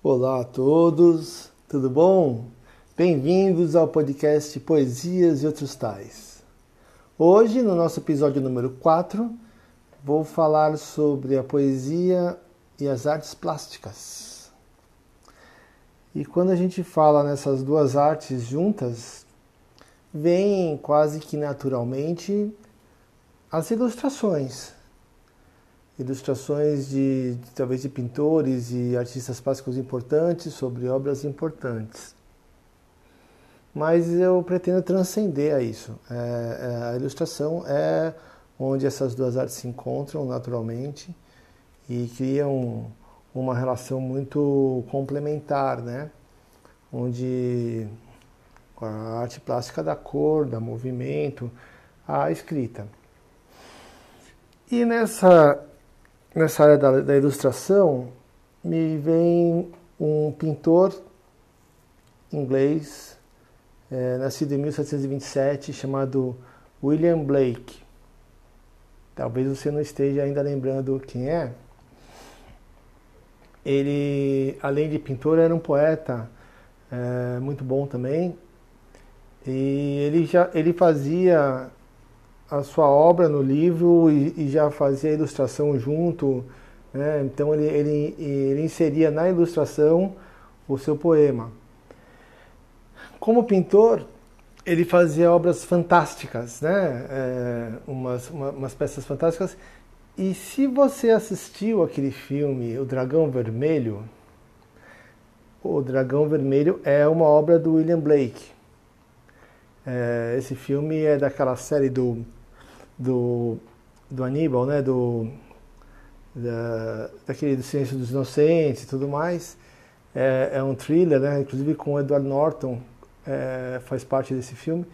Olá a todos, tudo bom? Bem-vindos ao podcast Poesias e Outros Tais. Hoje, no nosso episódio número 4, vou falar sobre a poesia e as artes plásticas. E quando a gente fala nessas duas artes juntas, vem quase que naturalmente as ilustrações ilustrações de, talvez de pintores e artistas plásticos importantes sobre obras importantes. Mas eu pretendo transcender a isso. É, é, a ilustração é onde essas duas artes se encontram naturalmente e criam uma relação muito complementar, né? Onde a arte plástica dá cor, dá movimento à escrita. E nessa nessa área da, da ilustração, me vem um pintor inglês, é, nascido em 1727, chamado William Blake. Talvez você não esteja ainda lembrando quem é. Ele, além de pintor, era um poeta é, muito bom também. E ele já ele fazia a sua obra no livro e, e já fazia a ilustração junto. Né? Então ele, ele, ele inseria na ilustração o seu poema. Como pintor, ele fazia obras fantásticas, né? É, umas, uma, umas peças fantásticas. E se você assistiu aquele filme, O Dragão Vermelho, O Dragão Vermelho é uma obra do William Blake. É, esse filme é daquela série do do, do Aníbal, né? Do, da, daquele do Silêncio dos Inocentes e tudo mais. É, é um thriller, né? Inclusive com o Edward Norton é, faz parte desse filme.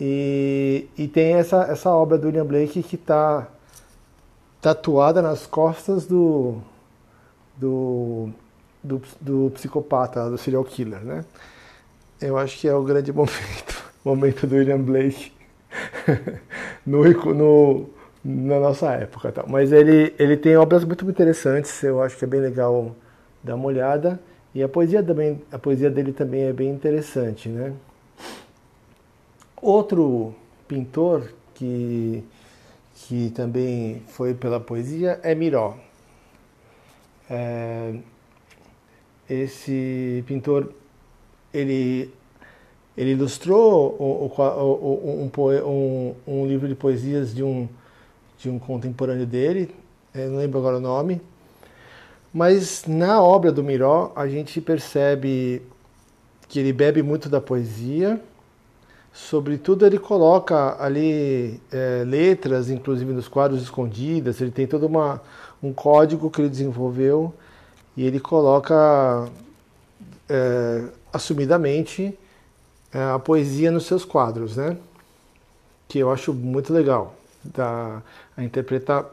E, e tem essa, essa obra do William Blake que está tatuada nas costas do, do, do, do, psicopata, do serial killer, né? Eu acho que é o grande momento, momento do William Blake no, no, na nossa época. Tá? Mas ele, ele tem obras muito interessantes, eu acho que é bem legal dar uma olhada. E a poesia, também, a poesia dele também é bem interessante. Né? Outro pintor que, que também foi pela poesia é Miró. É, esse pintor ele ele ilustrou o, o, um, um, um, livro de poesias de um, de um contemporâneo dele, não lembro agora o nome, mas na obra do Miró a gente percebe que ele bebe muito da poesia, sobretudo ele coloca ali é, letras, inclusive nos quadros escondidas, ele tem todo uma, um código que ele desenvolveu e ele coloca é, assumidamente a poesia nos seus quadros, né? Que eu acho muito legal, da, a interpretar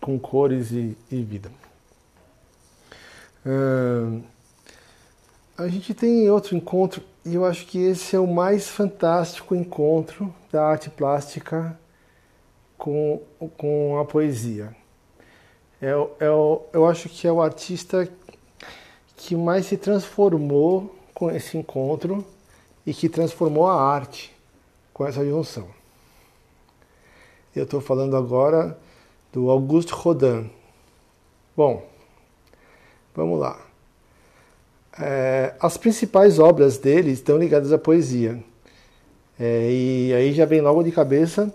com cores e, e vida. Uh, a gente tem outro encontro, e eu acho que esse é o mais fantástico encontro da arte plástica com, com a poesia. É, é, eu acho que é o artista que mais se transformou com esse encontro e que transformou a arte com essa junção. Eu estou falando agora do Auguste Rodin. Bom, vamos lá. É, as principais obras dele estão ligadas à poesia. É, e aí já vem logo de cabeça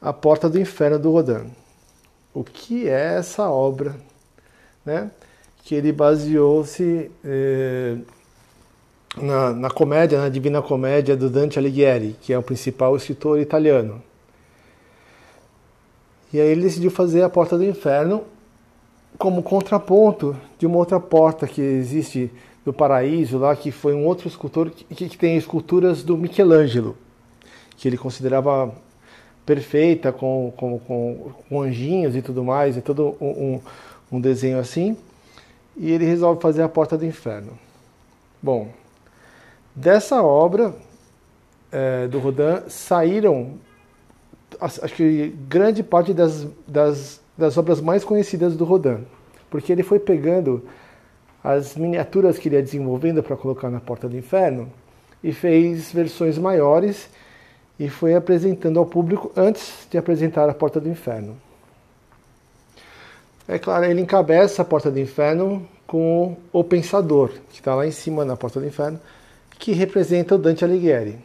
A Porta do Inferno do Rodin. O que é essa obra? Né? Que ele baseou-se é, na, na comédia, na Divina Comédia do Dante Alighieri, que é o principal escritor italiano. E aí ele decidiu fazer a Porta do Inferno como contraponto de uma outra porta que existe do Paraíso, lá que foi um outro escultor que, que tem esculturas do Michelangelo, que ele considerava perfeita, com, com, com, com anjinhos e tudo mais, é todo um, um, um desenho assim. E ele resolve fazer a Porta do Inferno. Bom, Dessa obra é, do Rodin saíram, acho que grande parte das, das, das obras mais conhecidas do Rodin, porque ele foi pegando as miniaturas que ele ia desenvolvendo para colocar na Porta do Inferno e fez versões maiores e foi apresentando ao público antes de apresentar a Porta do Inferno. É claro, ele encabeça a Porta do Inferno com o Pensador, que está lá em cima na Porta do Inferno, que representa o Dante Alighieri.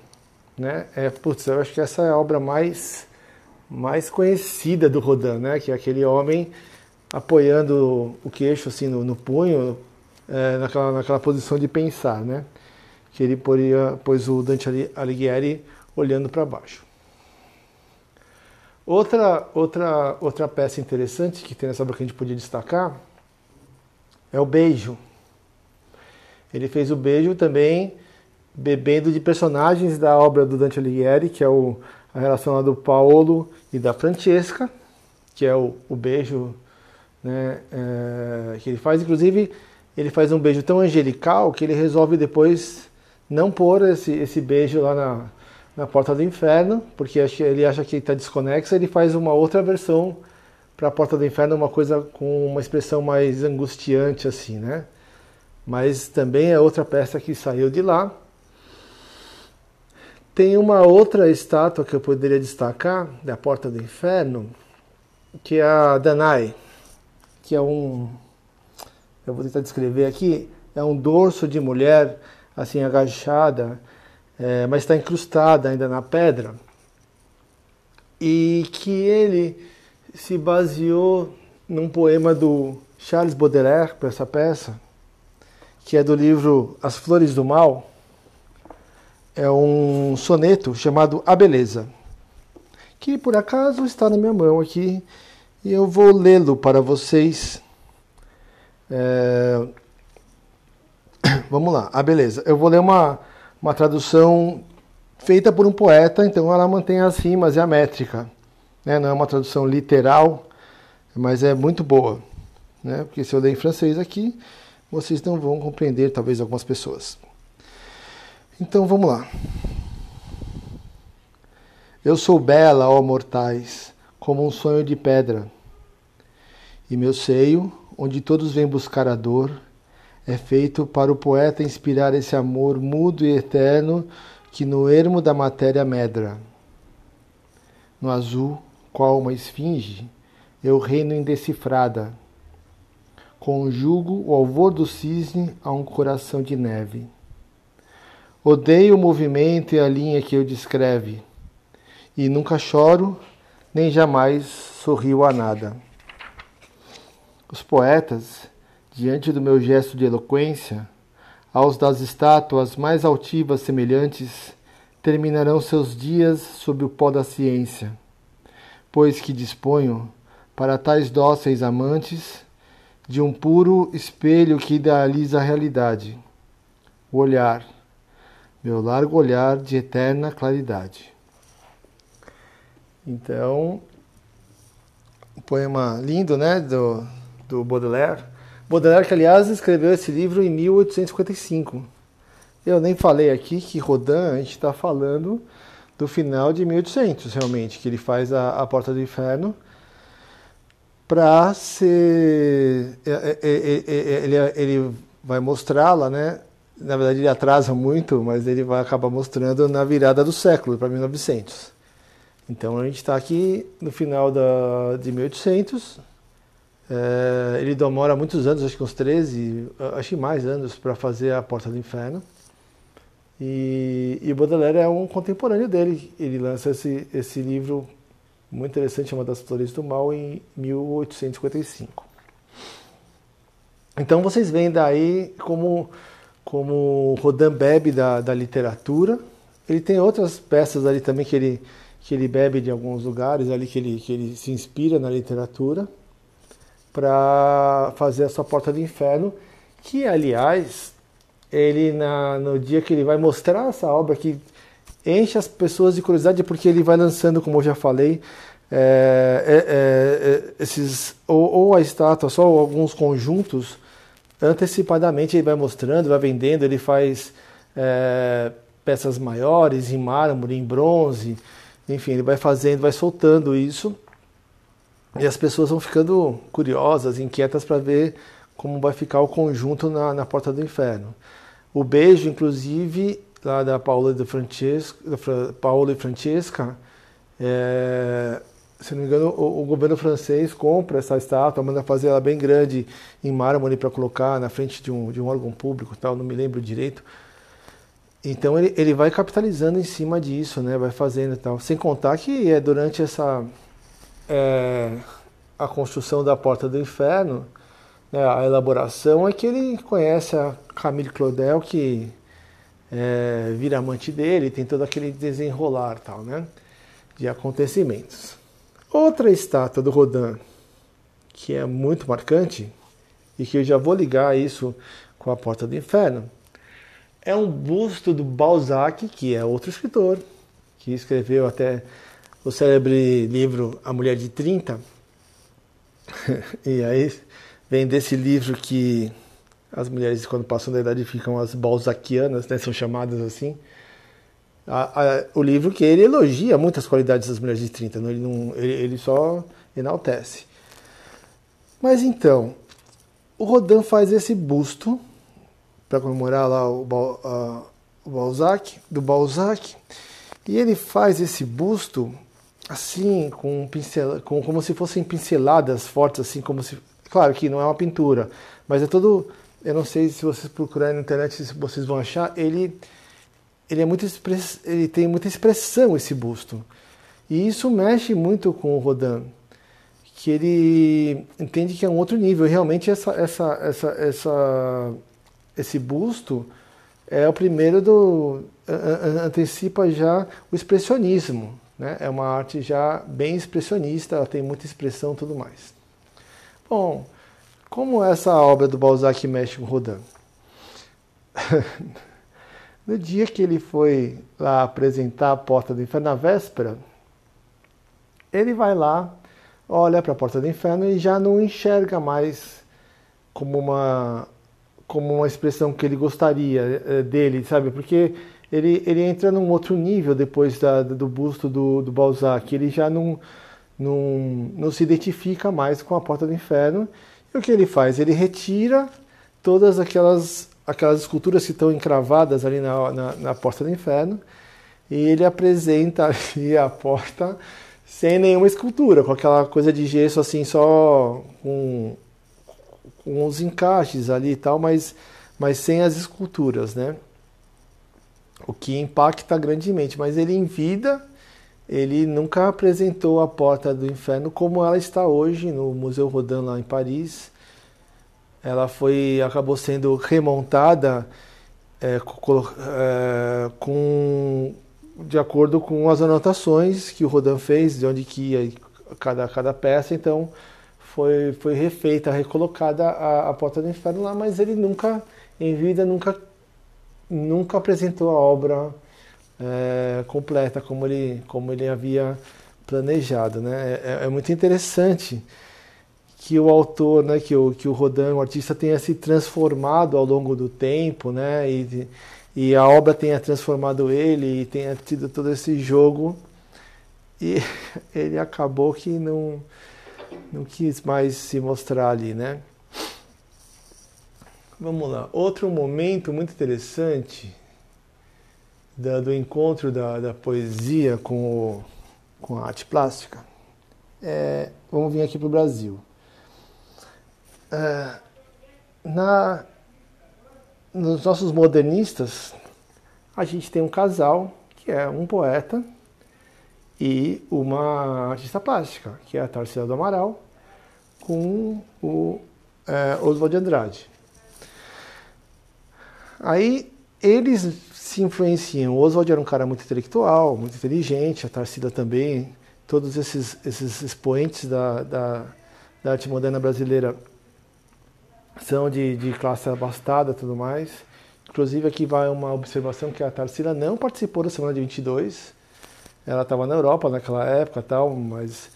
Né? É, putz, eu acho que essa é a obra mais, mais conhecida do Rodin, né? que é aquele homem apoiando o queixo assim no, no punho, é, naquela, naquela posição de pensar, né? que ele poria, pôs o Dante Alighieri olhando para baixo. Outra, outra, outra peça interessante que tem nessa obra que a gente podia destacar é o beijo. Ele fez o beijo também bebendo de personagens da obra do Dante Alighieri, que é o, a relação lá do Paolo e da Francesca, que é o, o beijo né, é, que ele faz. Inclusive, ele faz um beijo tão angelical que ele resolve depois não pôr esse, esse beijo lá na, na porta do inferno, porque ele acha que está desconexo, ele faz uma outra versão para a porta do inferno, uma coisa com uma expressão mais angustiante assim, né? Mas também é outra peça que saiu de lá. Tem uma outra estátua que eu poderia destacar da porta do inferno, que é a Danai, que é um eu vou tentar descrever aqui, é um dorso de mulher assim agachada, é, mas está incrustada ainda na pedra, e que ele se baseou num poema do Charles Baudelaire para essa peça, que é do livro As Flores do Mal. É um soneto chamado A Beleza, que por acaso está na minha mão aqui e eu vou lê-lo para vocês. É... Vamos lá, a beleza. Eu vou ler uma, uma tradução feita por um poeta, então ela mantém as rimas e a métrica. Né? Não é uma tradução literal, mas é muito boa. Né? Porque se eu ler em francês aqui, vocês não vão compreender, talvez, algumas pessoas. Então vamos lá. Eu sou bela, ó mortais, como um sonho de pedra, e meu seio, onde todos vêm buscar a dor, é feito para o poeta inspirar esse amor mudo e eterno que no ermo da matéria medra. No azul, qual uma esfinge, eu reino indecifrada. Conjugo o alvor do cisne a um coração de neve. Odeio o movimento e a linha que eu descreve, e nunca choro, nem jamais sorrio a nada. Os poetas, diante do meu gesto de eloquência, aos das estátuas mais altivas semelhantes, terminarão seus dias sob o pó da ciência, pois que disponho, para tais dóceis amantes, de um puro espelho que idealiza a realidade, o olhar, meu largo olhar de eterna claridade. Então, um poema lindo, né, do, do Baudelaire. Baudelaire, que aliás escreveu esse livro em 1855. Eu nem falei aqui que Rodin, a gente está falando do final de 1800, realmente, que ele faz a, a Porta do Inferno para ser. É, é, é, ele, ele vai mostrá-la, né? Na verdade, ele atrasa muito, mas ele vai acabar mostrando na virada do século, para 1900. Então, a gente está aqui no final da, de 1800. É, ele demora muitos anos, acho que uns 13, acho que mais anos, para fazer a Porta do Inferno. E, e Baudelaire é um contemporâneo dele. Ele lança esse, esse livro muito interessante, chamado Das Flores do Mal, em 1855. Então vocês veem daí como, como Rodin bebe da, da literatura. Ele tem outras peças ali também que ele, que ele bebe de alguns lugares ali que ele, que ele se inspira na literatura para fazer essa Porta do Inferno, que aliás ele na, no dia que ele vai mostrar essa obra que enche as pessoas de curiosidade porque ele vai lançando, como eu já falei, é, é, é, esses ou, ou, a estátua, só alguns conjuntos antecipadamente ele vai mostrando, vai vendendo, ele faz é, peças maiores em mármore, em bronze, enfim, ele vai fazendo, vai soltando isso e as pessoas vão ficando curiosas, inquietas para ver como vai ficar o conjunto na, na Porta do Inferno. O beijo, inclusive, lá da Paula, Francesca, da Paula e Francesca, é, se não me engano, o, o, governo francês compra essa estátua, manda fazer ela bem grande em mármore para colocar na frente de um, de um órgão público, tal, não me lembro direito. Então ele, ele vai capitalizando em cima disso, né? Vai fazendo e tal. Sem contar que é durante essa é, a construção da Porta do Inferno, né, a elaboração é que ele conhece a Camille Claudel, que é, vira amante dele, tem todo aquele desenrolar tal, né? De acontecimentos. Outra estátua do Rodin que é muito marcante e que eu já vou ligar isso com a Porta do Inferno é um busto do Balzac, que é outro escritor, que escreveu até o célebre livro A Mulher de 30. e aí vem desse livro que as mulheres, quando passam da idade, ficam as balzaquianas, né, são chamadas assim a, a, o livro que ele elogia muitas qualidades das mulheres de 30, não, ele, não, ele, ele só enaltece. Mas então, o Rodin faz esse busto para comemorar lá o, a, o Balzac, do Balzac, e ele faz esse busto assim, com, pincel, com como se fossem pinceladas fortes, assim como se. Claro que não é uma pintura, mas é todo. Eu não sei se vocês procurarem na internet se vocês vão achar. Ele ele é muito express, ele tem muita expressão esse busto. E isso mexe muito com o Rodin, que ele entende que é um outro nível. E realmente essa, essa, essa, essa, esse busto é o primeiro do antecipa já o expressionismo, né? É uma arte já bem expressionista, ela tem muita expressão, tudo mais. Bom, como essa obra do Balzac mexe com Rodin? No dia que ele foi lá apresentar a porta do inferno, na véspera, ele vai lá, olha para a porta do inferno e já não enxerga mais como uma como uma expressão que ele gostaria eh, dele, sabe? Porque ele, ele entra num outro nível depois da, do busto do, do Balzac. Ele já não, não, não se identifica mais com a porta do inferno. E o que ele faz? Ele retira todas aquelas aquelas esculturas que estão encravadas ali na, na, na porta do inferno, e ele apresenta ali a porta sem nenhuma escultura, com aquela coisa de gesso assim, só com, com os encaixes ali e tal, mas, mas sem as esculturas, né? O que impacta grandemente, mas ele em vida, ele nunca apresentou a porta do inferno como ela está hoje no Museu Rodin lá em Paris, ela foi acabou sendo remontada é, é, com de acordo com as anotações que o Rodin fez de onde que ia cada cada peça então foi foi refeita recolocada a, a porta do inferno lá mas ele nunca em vida nunca nunca apresentou a obra é, completa como ele como ele havia planejado né? É, é muito interessante que o autor, né, que o, que o Rodin, o artista, tenha se transformado ao longo do tempo, né, e, e a obra tenha transformado ele e tenha tido todo esse jogo. E ele acabou que não, não quis mais se mostrar ali, né. Vamos lá. Outro momento muito interessante da, do encontro da, da poesia com, o, com a arte plástica é, vamos vir aqui para o Brasil. É, na, nos nossos modernistas, a gente tem um casal que é um poeta e uma artista plástica, que é a Tarsila do Amaral, com o é, Oswald de Andrade. Aí eles se influenciam. O Oswald era um cara muito intelectual, muito inteligente, a Tarsila também. Todos esses, esses expoentes da, da, da arte moderna brasileira são de, de classe abastada tudo mais. Inclusive aqui vai uma observação que a Tarsila não participou da semana de 22. Ela estava na Europa naquela época tal, mas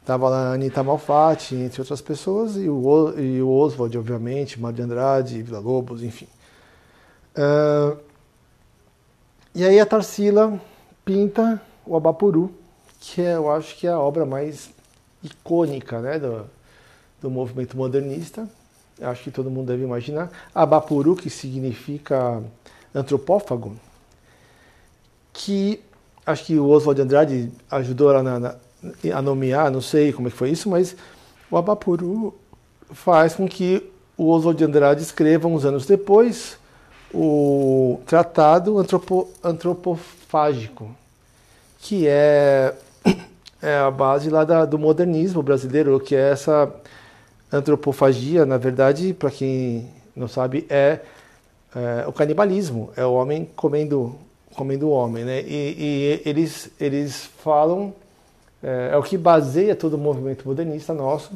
estava lá a Anitta Malfatti, entre outras pessoas, e o, e o Oswald, obviamente, Mário de Andrade, Vila Lobos, enfim. Uh, e aí a Tarsila pinta o Abapuru, que é, eu acho que é a obra mais icônica né, do, do movimento modernista acho que todo mundo deve imaginar. Abapuru, que significa antropófago, que acho que o Oswald de Andrade ajudou na, na, a nomear, não sei como é que foi isso, mas o Abapuru faz com que o Oswald de Andrade escreva uns anos depois o Tratado Antropo, Antropofágico, que é, é a base lá da, do modernismo brasileiro, que é essa antropofagia, na verdade, para quem não sabe, é, é, o canibalismo, é o homem comendo comendo o homem, né? E, e eles eles falam é, é, o que baseia todo o movimento modernista nosso,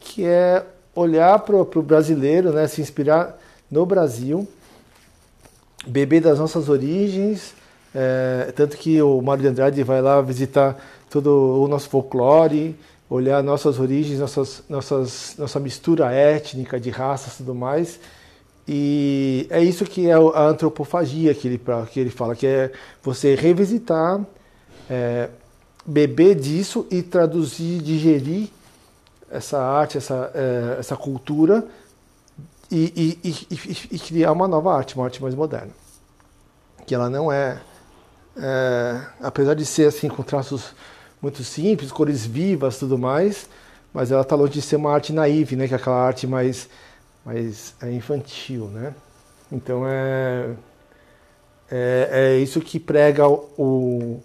que é olhar para o brasileiro, né? Se inspirar no Brasil, beber das nossas origens, é, tanto que o Mário de Andrade vai lá visitar todo o nosso folclore, olhar nossas origens, nossas, nossas, nossa mistura étnica, de raças e tudo mais. E é isso que é a antropofagia que ele, que ele fala, que é você revisitar, é, beber disso e traduzir, digerir essa arte, essa, é, essa cultura e, e, e, e, criar uma nova arte, uma arte mais moderna. Que ela não é, é apesar de ser assim com traços muito simples, cores vivas, tudo mais, mas ela está longe de ser uma arte naive, né? Que é aquela arte mais, mais é infantil, né? Então é, é, é isso que prega o, o,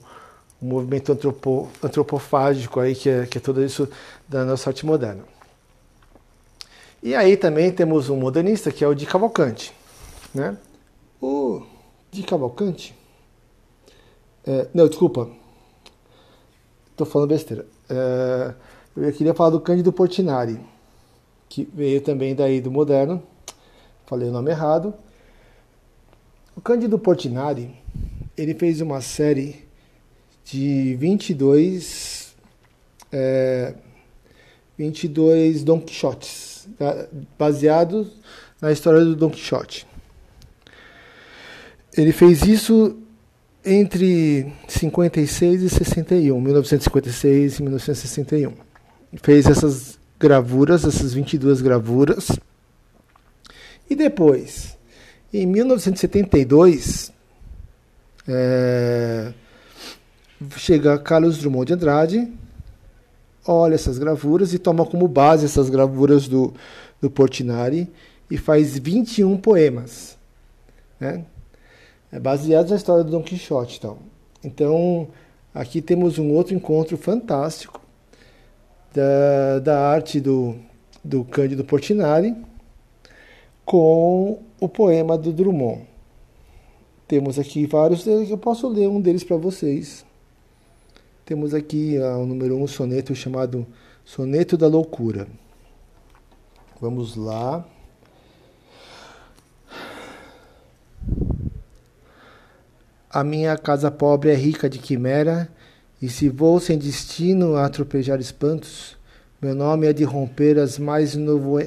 movimento antropo, antropofágico aí, que é, que é tudo isso da nossa arte moderna. E aí também temos um modernista que é o de Cavalcante, né? O de Cavalcante, é, não, desculpa, Estou falando besteira. É, eu queria falar do Cândido Portinari, que veio também daí do Moderno. Falei o nome errado. O Cândido Portinari, ele fez uma série de 22, é, 22 Don Quixotes, baseados na história do Don Quixote. Ele fez isso entre 56 e 61, 1956 e 1961. Fez essas gravuras, essas 22 gravuras. E depois, em 1972, é, chega Carlos Drummond de Andrade, olha essas gravuras e toma como base essas gravuras do, do Portinari e faz 21 poemas. Né? É baseado na história do Don Quixote. Então. então, aqui temos um outro encontro fantástico da, da arte do, do Cândido Portinari com o poema do Drummond. Temos aqui vários, eu posso ler um deles para vocês. Temos aqui uh, o número um soneto chamado Soneto da Loucura. Vamos lá. A minha casa pobre é rica de quimera, e se vou sem destino a tropejar espantos, meu nome é de romper as mais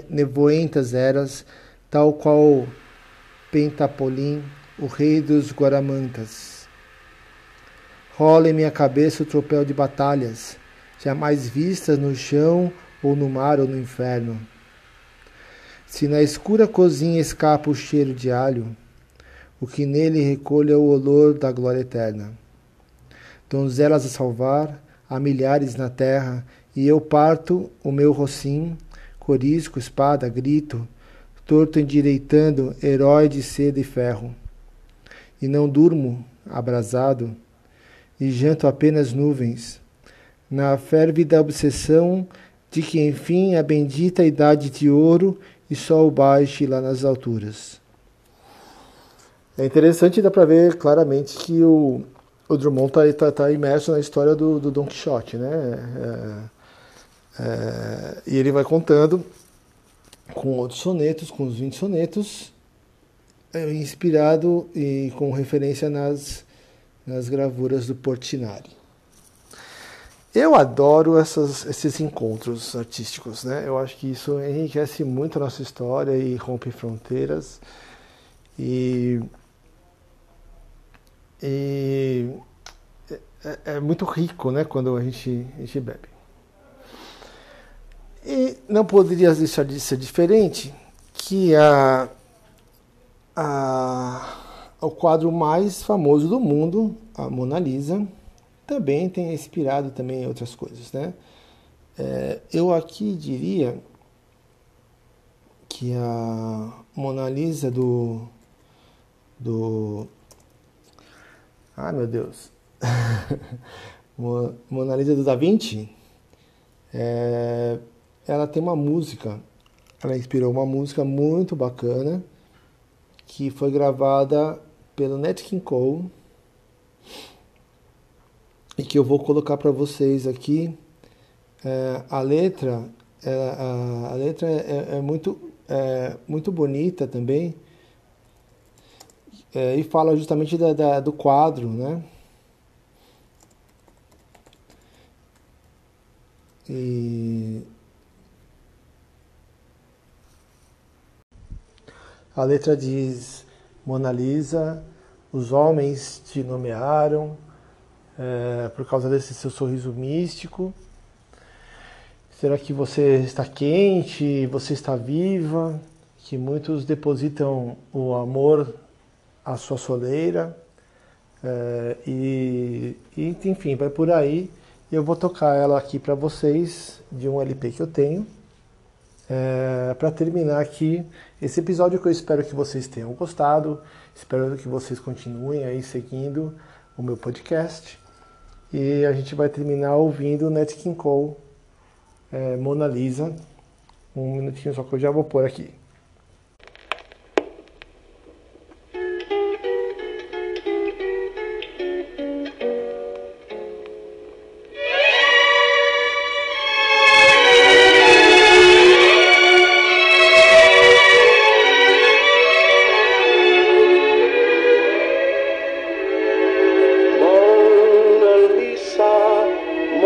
nevoentas eras, tal qual Pentapolim, o rei dos Guaramantas. Rola em minha cabeça o tropel de batalhas, jamais vistas no chão ou no mar ou no inferno. Se na escura cozinha escapa o cheiro de alho, o que nele recolha o olor da glória eterna. Donzelas a salvar, há milhares na terra, e eu parto o meu rocim, corisco, espada, grito, torto endireitando, herói de seda e ferro. E não durmo, abrasado, e janto apenas nuvens, na férvida obsessão de que enfim a bendita idade de ouro e sol baixe lá nas alturas. É interessante dá para ver claramente que o, o Drummond está tá, tá imerso na história do, do Don Quixote, né? É, é, e ele vai contando com outros sonetos, com os 20 sonetos, é, inspirado e com referência nas, nas gravuras do Portinari. Eu adoro essas, esses encontros artísticos, né? Eu acho que isso enriquece muito a nossa história e rompe fronteiras. E e é, é, muito rico né, quando a gente, a gente bebe. E não poderia deixar de ser diferente que a, a, o quadro mais famoso do mundo, a Mona Lisa, também tem inspirado também em outras coisas, né? É, eu aqui diria que a Mona Lisa do do ah meu Deus. Mona Lisa do Da Vinci é, ela tem uma música ela inspirou uma música muito bacana que foi gravada pelo Nat King Cole e que eu vou colocar para vocês aqui. É, a letra, é, a, a, letra é, é muito, é, muito bonita também é, e fala justamente da, da, do quadro, né? E a letra diz: Mona Lisa, os homens te nomearam é, por causa desse seu sorriso místico Será que você está quente, você está viva? Que muitos depositam o amor à sua soleira. É, e, e, enfim, vai por aí. Eu vou tocar ela aqui para vocês de um LP que eu tenho. É, para terminar aqui esse episódio que eu espero que vocês tenham gostado. Espero que vocês continuem aí seguindo o meu podcast. E a gente vai terminar ouvindo Nat King Cole é, Mona Lisa. Um minutinho só que eu já vou pôr aqui.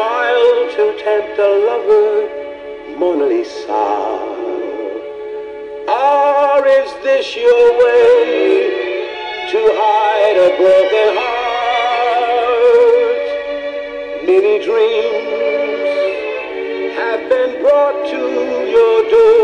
smile to tempt a lover, Mona Lisa. Or is this your way to hide a broken heart? Many dreams have been brought to your door.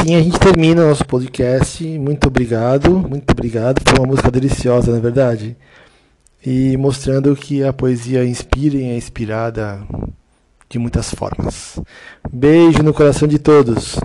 Assim a gente termina o nosso podcast. Muito obrigado, muito obrigado. Foi uma música deliciosa, na é verdade. E mostrando que a poesia inspira e é inspirada de muitas formas. Beijo no coração de todos.